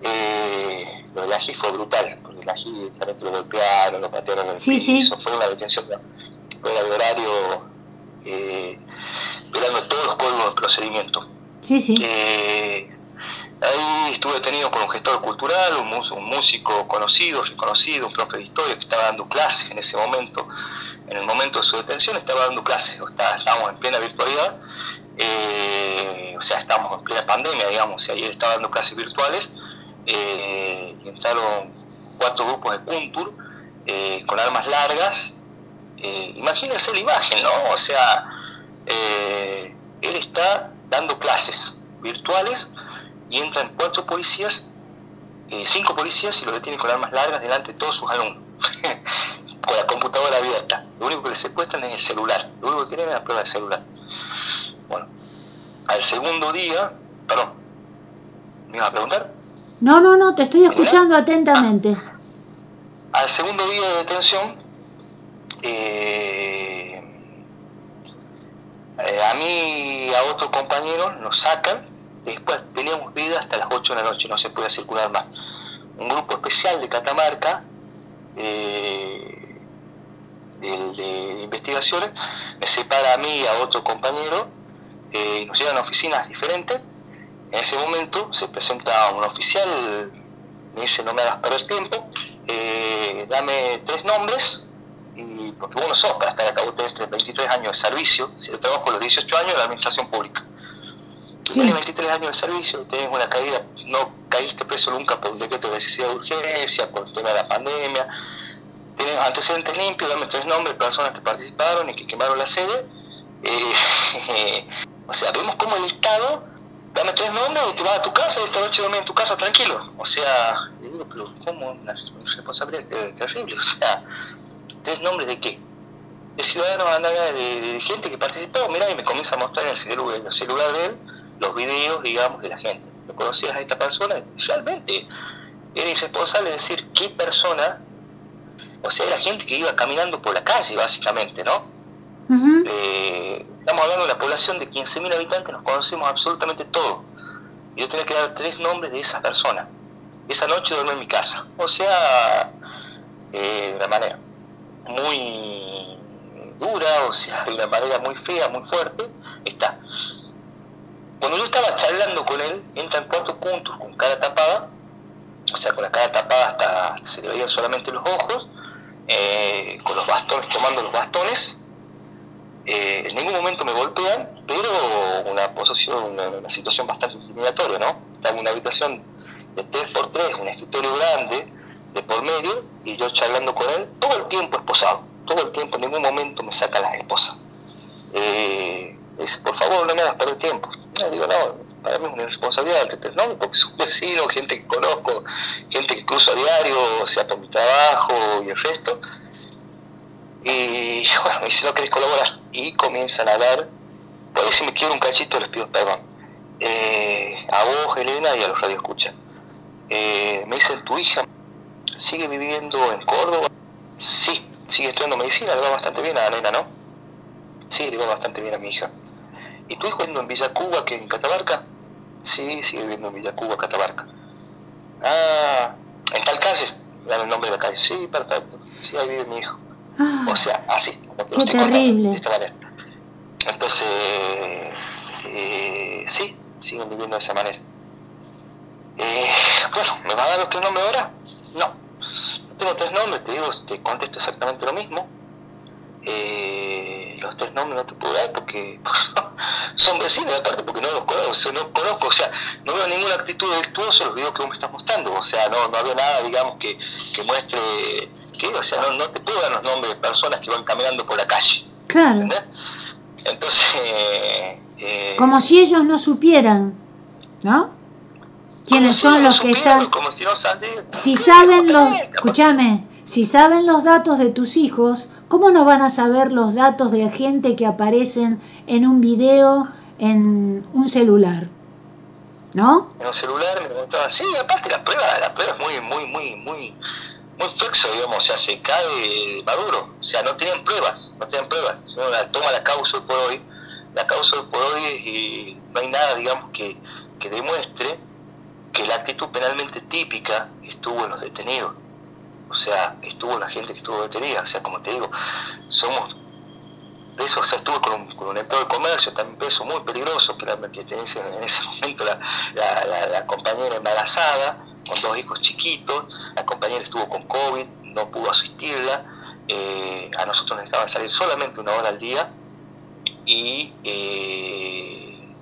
Eh, lo del ají fue brutal, porque el ají directamente lo golpearon, lo patearon en el Sí, sí. piso, fue una detención fuera de horario, eh, violando todos los códigos de procedimiento. Sí, sí. Eh, ahí estuve detenido por un gestor cultural, un, músico conocido, reconocido, un profe de historia que estaba dando clases en ese momento. En el momento de su detención estaba dando clases, o está- estábamos en plena virtualidad, eh, o sea, estábamos en plena pandemia, digamos, y ayer estaba dando clases virtuales, eh, y entraron cuatro grupos de Kuntur eh, con armas largas. Eh, imagínense la imagen, ¿no? O sea, él está dando clases virtuales y entran cuatro policías, cinco policías y lo detienen con armas largas delante de todos sus alumnos, con la computadora abierta. Lo único que le secuestran es el celular, lo único que quieren es la prueba del celular. Al segundo día, perdón, ¿me iba a preguntar? No, no, no, te estoy escuchando atentamente. Al segundo día de detención, eh, eh, a mí y a otro compañero nos sacan, después teníamos vida hasta las 8 de la noche, no se puede circular más. Un grupo especial de Catamarca, eh, de, de investigaciones, me separa a mí y a otro compañero, eh, y nos llevan a oficinas diferentes. En ese momento se presenta un oficial, me dice no me hagas perder tiempo, eh, dame tres nombres, y porque vos no sos para estar acá, vos tenés 23 años de servicio, si yo trabajo los 18 años en la administración pública. Sí. Tienes 23 años de servicio, tenés una caída, no caíste preso nunca por un decreto de necesidad de urgencia, por el tema de la pandemia, tenés antecedentes limpios, dame tres nombres de personas que participaron y que quemaron la sede. Eh, o sea, vemos cómo el Estado, dame tres nombres y te vas a tu casa y esta noche duermes en tu casa tranquilo. O sea, le digo, pero ¿cómo? Una responsabilidad ter- terrible. O sea, ¿tres nombres de qué? De ciudadanos de, de gente que participó, mira, y me comienza a mostrar en el celular, en el celular de él los videos, digamos, de la gente. ¿Lo conocías a esta persona? Realmente era irresponsable decir qué persona, o sea, era gente que iba caminando por la calle, básicamente, ¿no? Eh, estamos hablando de una población de 15.000 habitantes, nos conocemos absolutamente todos. Y yo tenía que dar tres nombres de esas personas. Esa noche dormí en mi casa. O sea, eh, de una manera muy dura, o sea, de una manera muy fea, muy fuerte, está. Cuando yo estaba charlando con él, entran cuatro puntos con cara tapada, o sea, con la cara tapada hasta se le veían solamente los ojos, eh, con los bastones, tomando los bastones, eh, en ningún momento me golpean, pero una posición, una, situación bastante intimidatoria, ¿no? Estaba en una habitación de 3x3, un escritorio grande, de por medio, y yo charlando con él, todo el tiempo esposado, todo el tiempo, en ningún momento me saca la esposa. Eh, por favor, no me hagas perder tiempo. Le digo, no, para mí es una responsabilidad del tener nombre, porque soy vecino, gente que conozco, gente que cruzo a diario, o sea, por mi trabajo y el resto. Y bueno, me dice, no querés colaborar. Y comienzan a hablar, por ahí si me quiero un cachito les pido perdón. Eh, a vos, Elena, y a los radioescuchas. Eh, me dicen, tu hija sigue viviendo en Córdoba. Sí, sigue estudiando medicina, le va bastante bien a la nena, ¿no? Sí, le va bastante bien a mi hija. ¿Y tu hijo viviendo en Villa Cuba, que en Catamarca? Sí, sigue viviendo en Villa Cuba, Catamarca. Ah, en tal calle, dan el nombre de la calle. Sí, perfecto. Sí, ahí vive mi hijo. Ah, O sea, así. Qué terrible. De esta manera. Entonces, eh, sí, siguen viviendo de esa manera. Eh, bueno, ¿me va a dar los tres nombres ahora? No. No tengo tres nombres, te digo, te contesto exactamente lo mismo. Eh, los tres nombres no te puedo dar porque son vecinos, aparte porque no los conozco, no conozco, o sea, no veo ninguna actitud delictuosa en los videos que vos me estás mostrando, o sea, no, no había nada, digamos, que, que muestre, o sea, no, no te puedo dar los nombres de personas que van caminando por la calle, claro. ¿entendés? Entonces, eh, Como si ellos no supieran, ¿no? ¿Quiénes son si los que supieran, están? Como si no. Si saben los, escúchame, Si saben los datos de tus hijos, ¿cómo no van a saber los datos de gente que aparecen en un video en un celular? ¿No? En un celular me preguntaba, sí, aparte la prueba, la prueba es muy, muy, muy, muy, muy flexo, digamos, o sea, se cae maduro, o sea, no tienen pruebas, no tienen pruebas, sino la, toma la causa por hoy, la causa por hoy y no hay nada, digamos, que, que demuestre que la actitud penalmente típica estuvo en los detenidos. O sea, estuvo la gente que estuvo detenida. O sea, como te digo, somos eso, o sea, estuve con un, con un empleado de comercio, también peso muy peligroso, que, la, que en ese momento la, la, compañera embarazada, con dos hijos chiquitos, la compañera estuvo con COVID, no pudo asistirla, eh, a nosotros nos dejaban salir solamente una hora al día y eh,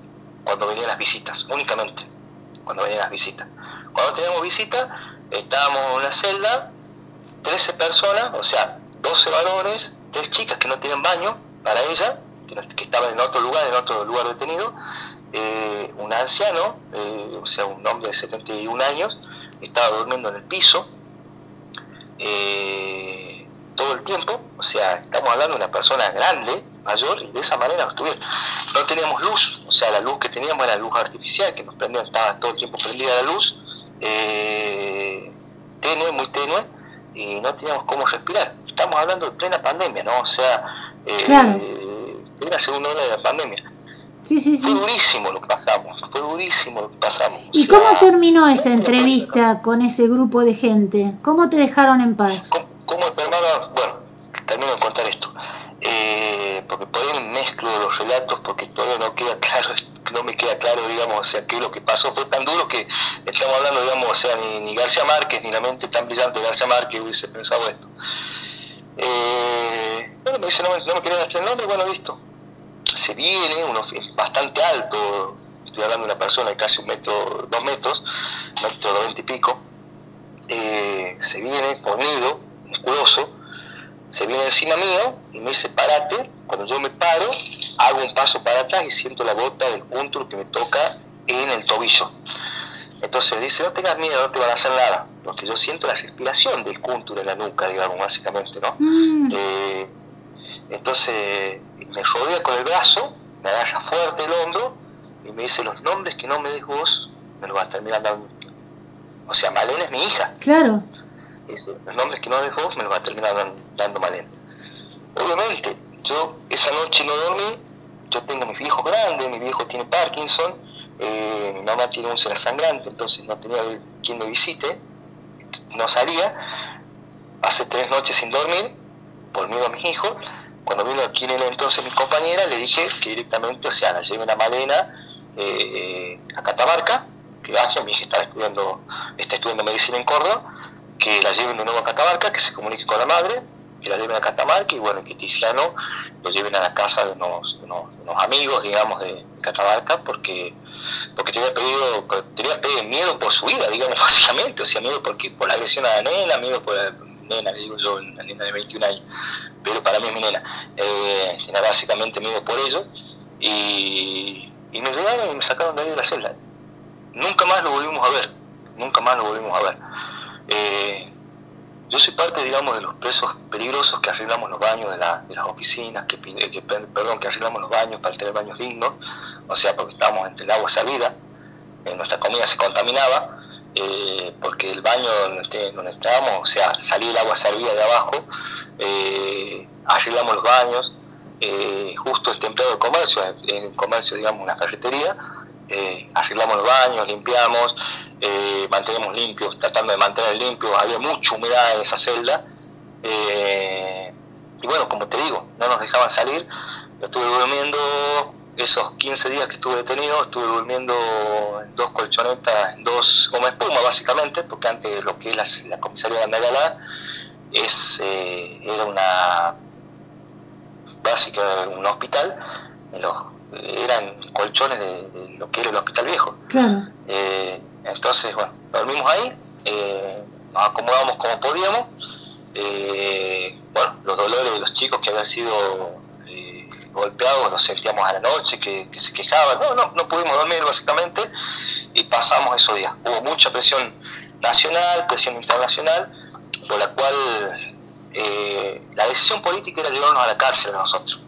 cuando venían las visitas, únicamente cuando venían las visitas. Cuando teníamos visitas, estábamos en una celda, 13 personas, o sea, 12 varones, 3 chicas que no tienen baño para ella, que, estaban en otro lugar, en otro lugar detenido, eh, un anciano, o sea, un hombre de 71 años, estaba durmiendo en el piso eh, todo el tiempo, o sea, estamos hablando de una persona grande, mayor y de esa manera nos tuvieron. No teníamos luz, o sea, la luz que teníamos era luz artificial, que nos prendía, estaba todo el tiempo prendida la luz, eh, tenue, muy tenue, y no teníamos cómo respirar. Estamos hablando de plena pandemia, ¿no? O sea, eh, era la segunda ola de la pandemia. Sí, sí, sí. Fue durísimo lo que pasamos, fue durísimo lo que pasamos. ¿Y cómo terminó esa entrevista con ese grupo de gente? ¿Cómo te dejaron en paz? ¿Cómo, cómo? Bueno, termino de contar esto eh, porque por ahí mezclo los relatos porque todavía no queda claro, no me queda claro, digamos, o sea, que lo que pasó fue tan duro que estamos hablando, digamos, o sea, ni, García Márquez, ni la mente tan brillante de García Márquez hubiese pensado esto. Eh, bueno, me dice, no, no me querían el nombre, bueno, listo. Se viene, uno bastante alto, estoy hablando de una persona de casi un metro, dos metros, metro noventa y pico, eh, se viene fornido, musculoso, se viene encima mío y me dice, parate. Cuando yo me paro, hago un paso para atrás y siento la bota del punto que me toca en el tobillo. Entonces dice, no tengas miedo, no te van a hacer nada, porque yo siento la respiración del cúntulo en la nuca, digamos, básicamente, ¿no? Mm. Eh, entonces me rodea con el brazo, me agarra fuerte el hombro y me dice, los nombres que no me des vos, me los vas a terminar dando. O sea, Malena es mi hija. Claro los nombres que no dejó me los va a terminar dando Malena. Obviamente, yo esa noche no dormí, yo tengo mis viejos grandes, mi viejo tiene Parkinson, eh, mi mamá tiene un ser sangrante, entonces no tenía quien me visite, no salía, hace tres noches sin dormir, por miedo a mis hijos, cuando vino aquí en entonces mi compañera, le dije que directamente, o sea, la lleven a Malena eh, a Catamarca, que vaya, mi hija está estudiando, está estudiando medicina en Córdoba, que la lleven de nuevo a Catamarca, que se comunique con la madre, que la lleven a Catamarca y bueno, que Tiziano lo lleven a la casa de unos, unos, amigos, digamos, de Catamarca, porque porque tenía pedido, tenía pedido miedo por su vida, digamos, básicamente, o sea, miedo porque, por la agresión a la miedo por nena, digo yo, una nena de 21 años, pero para mí es mi nena, eh, tenía básicamente miedo por ello, y, y me llevaron y me sacaron de ahí de la celda. Nunca más lo volvimos a ver, nunca más lo volvimos a ver. Eh, yo soy parte, digamos, de los presos peligrosos que arreglamos los baños de, las oficinas, que, perdón, que arreglamos los baños para tener baños dignos, o sea, porque estábamos entre el agua salida, eh, nuestra comida se contaminaba, eh, porque el baño donde, donde, estábamos, o sea, salía el agua salida de abajo, arreglamos los baños, justo este empleado de comercio, en comercio, digamos, una ferretería, arreglamos los baños, limpiamos, eh, mantenemos limpios, tratando de mantener limpio, había mucha humedad en esa celda. Eh, y bueno, como te digo, no nos dejaban salir. Yo estuve durmiendo esos 15 días que estuve detenido, estuve durmiendo en dos colchonetas, en dos goma espuma básicamente, porque antes lo que es la, comisaría de Andalgalá es, eh, era una básica un hospital, eran colchones de, lo que era el hospital viejo. Claro. Entonces, bueno, dormimos ahí, eh, nos acomodamos como podíamos. Eh, bueno, los dolores de los chicos que habían sido eh, golpeados los sentíamos a la noche, que, se quejaban. No, no, no pudimos dormir básicamente y pasamos esos días. Hubo mucha presión nacional, presión internacional por la cual eh, la decisión política era llevarnos a la cárcel a nosotros.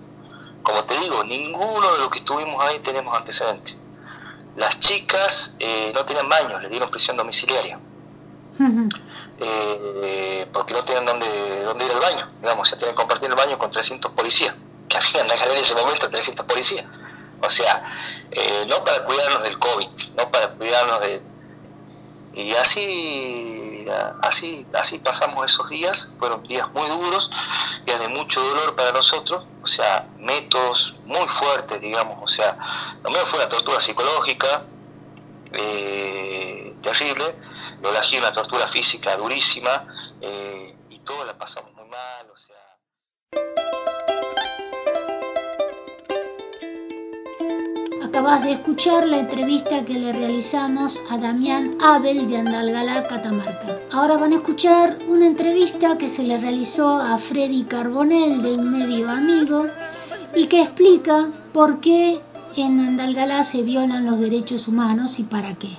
Como te digo, ninguno de los que estuvimos ahí tenemos antecedentes. Las chicas eh, no tenían baños, les dieron prisión domiciliaria. Eh, porque no tenían dónde, dónde ir al baño, digamos, se tienen que compartir el baño con 300 policías, que en ese momento 300 policías. O sea, no para cuidarnos del COVID, no para cuidarnos de... Y así así, así pasamos esos días, fueron días muy duros, días de mucho dolor para nosotros, o sea, métodos muy fuertes, digamos, o sea, lo mío fue una tortura psicológica eh, terrible, lo de una tortura física durísima, eh, y todo la pasamos muy mal, o sea... Acabas de escuchar la entrevista que le realizamos a Damián Abel de Andalgalá, Catamarca. Ahora van a escuchar una entrevista que se le realizó a Freddy Carbonell de un medio amigo y que explica por qué en Andalgalá se violan los derechos humanos y para qué.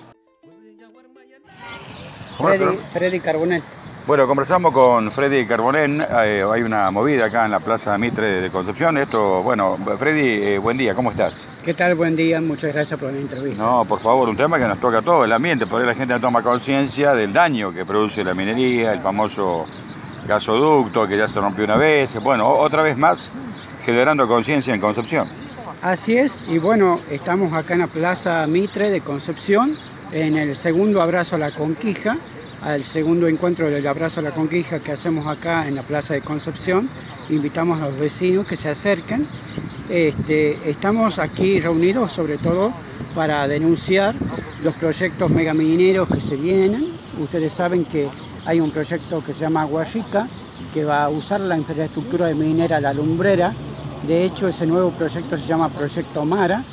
Freddy, Freddy Carbonell. Bueno, conversamos con Freddy Carbonén, eh, hay una movida acá en la Plaza Mitre de Concepción. Esto, bueno, Freddy, eh, buen día, ¿cómo estás? ¿Qué tal? Buen día, muchas gracias por la entrevista. No, por favor, un tema que nos toca a todo el ambiente, porque la gente no toma conciencia del daño que produce la minería, el famoso gasoducto que ya se rompió una vez, bueno, otra vez más generando conciencia en Concepción. Así es, y bueno, estamos acá en la Plaza Mitre de Concepción, en el segundo abrazo a la conquija, al segundo encuentro del Abrazo a la Conquista que hacemos acá en la Plaza de Concepción. Invitamos a los vecinos que se acerquen. Este, estamos aquí reunidos sobre todo para denunciar los proyectos megamineros que se vienen. Ustedes saben que hay un proyecto que se llama Guayica, que va a usar la infraestructura de minera La Lumbrera. De hecho, ese nuevo proyecto se llama Proyecto Mara.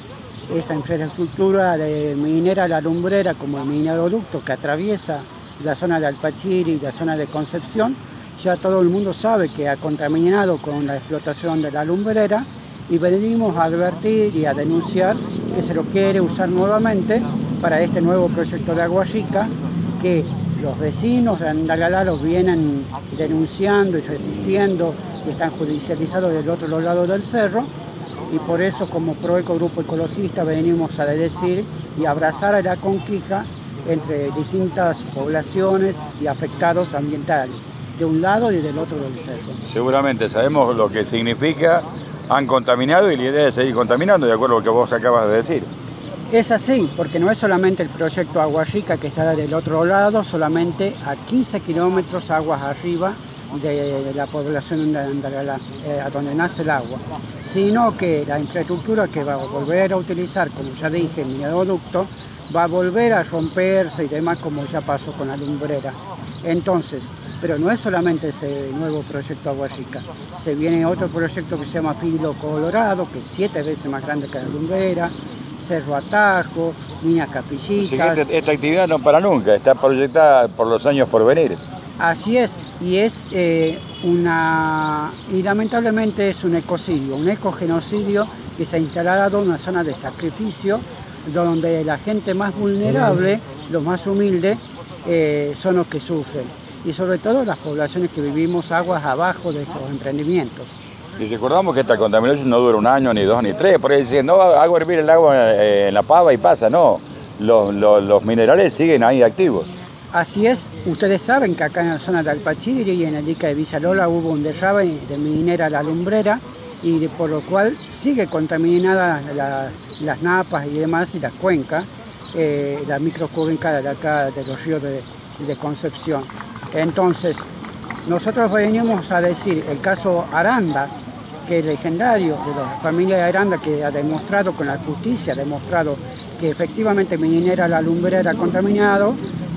Esa infraestructura de minera La Lumbrera, como el mineroducto que atraviesa la zona de Alpachiri y la zona de Concepción, ya todo el mundo sabe que ha contaminado con la explotación de la lumbrera y venimos a advertir y a denunciar que se lo quiere usar nuevamente para este nuevo proyecto de Agua Rica que los vecinos de Andalgalá los vienen denunciando y resistiendo y están judicializados del otro lado del cerro. Y por eso como Proeco Grupo Ecologista venimos a decir y abrazar a la conquija entre distintas poblaciones y afectados ambientales, de un lado y del otro del cerro. Seguramente sabemos lo que significa, han contaminado y la idea es seguir contaminando, de acuerdo a lo que vos acabas de decir. Es así, porque no es solamente el proyecto Agua Rica que está del otro lado, solamente a 15 kilómetros aguas arriba de la población de eh, a donde nace el agua, sino que la infraestructura que va a volver a utilizar, como ya dije, el mineroducto, va a volver a romperse y demás como ya pasó con la lumbrera. Entonces, pero no es solamente ese nuevo proyecto Agua Rica, se viene otro proyecto que se llama Filo Colorado, que es siete veces más grande que la lumbrera, Cerro Atajo, Mina Capillitas. esta, actividad no para nunca, está proyectada por los años por venir. Así es, y es eh, una. y lamentablemente es un ecocidio, un ecogenocidio que se ha instalado en una zona de sacrificio donde la gente más vulnerable, los más humildes, eh, son los que sufren. Y sobre todo las poblaciones que vivimos aguas abajo de estos emprendimientos. Y recordamos que esta contaminación no dura un año, ni dos, ni tres, por ahí dicen, no, hago hervir el agua eh, en la pava y pasa, no, los, minerales siguen ahí activos. Así es, ustedes saben que acá en la zona de Alpachiri y en el dique de Villalola hubo un derrame de minera La Lumbrera y por lo cual sigue contaminada la, las napas y demás, y las cuencas, eh, la microcuenca de acá de los ríos de, Concepción. Entonces, nosotros venimos a decir el caso Aranda, que es legendario de la familia de Aranda, que ha demostrado con la justicia, ha demostrado que efectivamente minera la lumbrera era contaminado.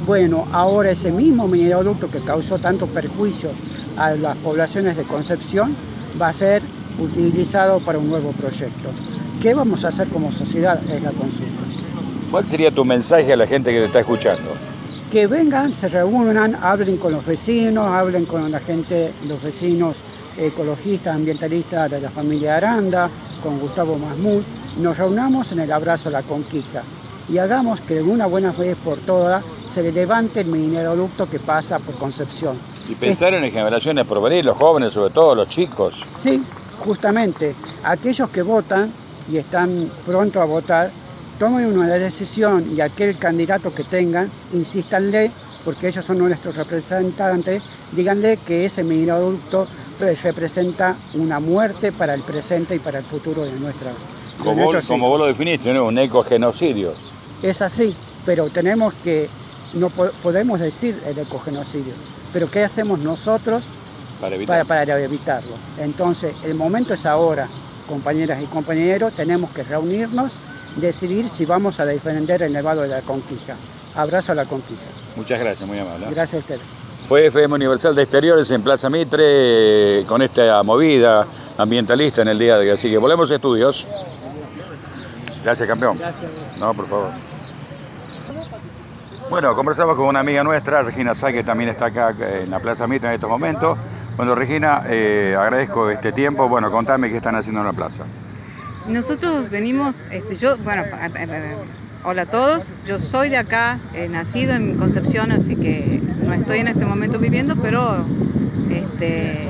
Bueno, ahora ese mismo mineroducto que causó tanto perjuicio a las poblaciones de Concepción va a ser utilizado para un nuevo proyecto. ¿Qué vamos a hacer como sociedad? Es la consulta. ¿Cuál sería tu mensaje a la gente que te está escuchando? Que vengan, se reúnan, hablen con los vecinos, hablen con la gente, los vecinos ecologistas, ambientalistas de la familia Aranda, con Gustavo Masmud, nos reunamos en el abrazo a la conquista y hagamos que de una buena vez por todas se levante el mineroducto que pasa por Concepción. Y pensar en las generaciones por venir, los jóvenes, sobre todo los chicos. Sí, justamente, aquellos que votan y están pronto a votar, tomen una decisión y aquel candidato que tengan, insístanle, porque ellos son nuestros representantes, díganle que ese adulto representa una muerte para el presente y para el futuro de nuestras de Como, nuestros como vos lo definiste, ¿no? un ecogenocidio. Es así, pero tenemos que, no po- podemos decir el ecogenocidio, pero ¿qué hacemos nosotros Para evitar. para, para evitarlo? Entonces, el momento es ahora, compañeras y compañeros, tenemos que reunirnos, decidir si vamos a defender el Nevado de la Conquija. Abrazo a la Conquija. Muchas gracias, muy amable. ¿eh? Gracias a ustedes. Fue FM Universal de Exteriores en Plaza Mitre con esta movida ambientalista en el día de hoy. Así que volvemos a estudios. Gracias, campeón. No, por favor. Bueno, conversamos con una amiga nuestra, Regina Sá, que también está acá eh, en la Plaza Mitre en estos momentos. Bueno, Regina, eh, agradezco este tiempo. Bueno, contame qué están haciendo en la plaza. Nosotros venimos, este, yo, bueno, hola a todos, yo soy de acá, nacido en Concepción, así que no estoy en este momento viviendo, pero este,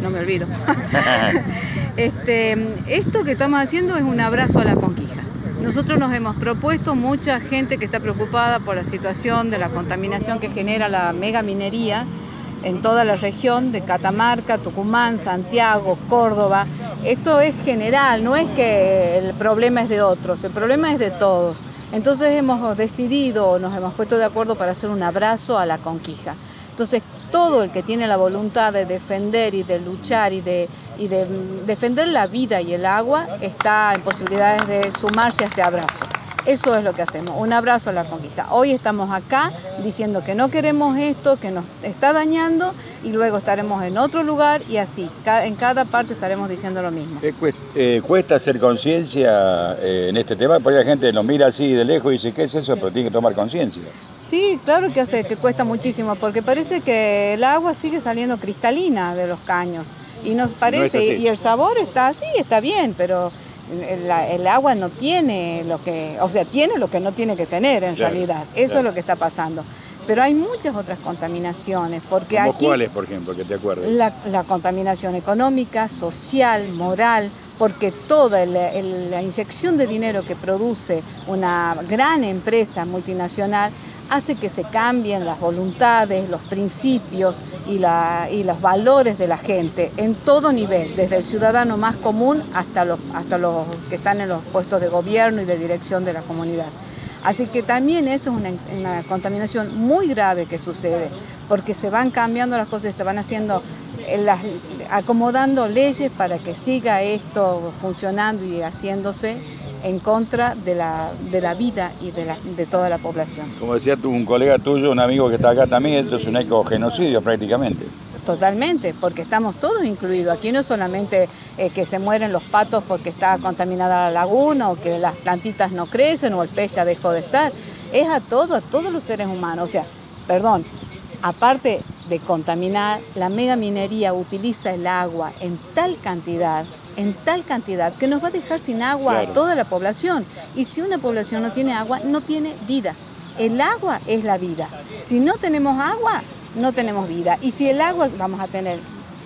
no me olvido. este, esto que estamos haciendo es un abrazo a la conquija. Nosotros nos hemos propuesto mucha gente que está preocupada por la situación de la contaminación que genera la mega minería en toda la región de Catamarca, Tucumán, Santiago, Córdoba. Esto es general, no es que el problema es de otros, el problema es de todos. Entonces hemos decidido, nos hemos puesto de acuerdo para hacer un abrazo a la conquija. Entonces todo el que tiene la voluntad de defender y de luchar y de, y de defender la vida y el agua está en posibilidades de sumarse a este abrazo. Eso es lo que hacemos, un abrazo a la conquista. Hoy estamos acá diciendo que no queremos esto, que nos está dañando y luego estaremos en otro lugar y así, en cada parte estaremos diciendo lo mismo. Eh, cuest- cuesta hacer conciencia eh, en este tema, porque la gente lo mira así de lejos y dice, ¿qué es eso? Pero tiene que tomar conciencia. Sí, claro que hace que cuesta muchísimo, porque parece que el agua sigue saliendo cristalina de los caños. Y nos parece, y el sabor está así, está bien, pero el, agua no tiene lo que, o sea, tiene lo que no tiene que tener en Claro, realidad. Eso claro. es lo que está pasando. Pero hay muchas otras contaminaciones, porque ¿Como aquí cuáles, por ejemplo, que te acuerdes? la, la contaminación económica, social, moral, porque toda el- el- la inyección de dinero que produce una gran empresa multinacional hace que se cambien las voluntades, los principios y, la- y los valores de la gente en todo nivel, desde el ciudadano más común hasta los, hasta los que están en los puestos de gobierno y de dirección de la comunidad. Así que también eso es una, contaminación muy grave que sucede, porque se van cambiando las cosas, se van haciendo, eh, las- acomodando leyes para que siga esto funcionando y haciéndose en contra de la, de la vida y de, la- de toda la población. Como decía tú, un colega tuyo, un amigo que está acá también, esto es un ecogenocidio prácticamente. Totalmente, porque estamos todos incluidos. Aquí no es solamente eh, que se mueren los patos porque está contaminada la laguna o que las plantitas no crecen o el pez ya dejó de estar. Es a todos, a todos los seres humanos. O sea, perdón, aparte de contaminar, la mega minería utiliza el agua en tal cantidad, en tal cantidad, que nos va a dejar sin agua Claro. a toda la población. Y si una población no tiene agua, no tiene vida. El agua es la vida. Si no tenemos agua, no tenemos vida. Y si el agua, vamos a tener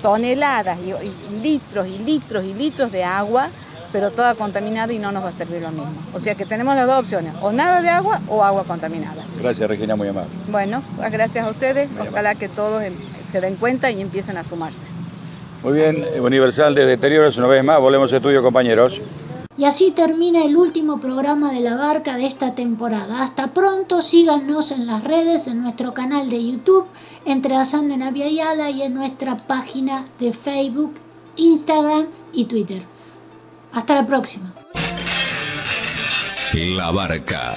toneladas y, y litros y litros y litros de agua, pero toda contaminada y no nos va a servir lo mismo. O sea que tenemos las dos opciones, o nada de agua o agua contaminada. Gracias, Regina, muy amable. Bueno, pues gracias a ustedes, ojalá que todos se den cuenta y empiecen a sumarse. Muy bien, Universal de Deterioros, una vez más, volvemos a estudio, compañeros. Y así termina el último programa de la barca de esta temporada. Hasta pronto, síganos en las redes, en nuestro canal de YouTube, Entrelazando en Aviala y en nuestra página de Facebook, Instagram y Twitter. Hasta la próxima. La Barca.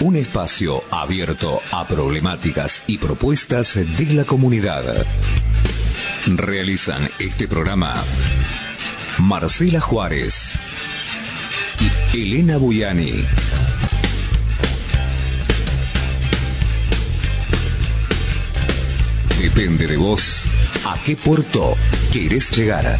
Un espacio abierto a problemáticas y propuestas de la comunidad. Realizan este programa Marcela Juárez y Elena Buyani. Depende de vos a qué puerto querés llegar.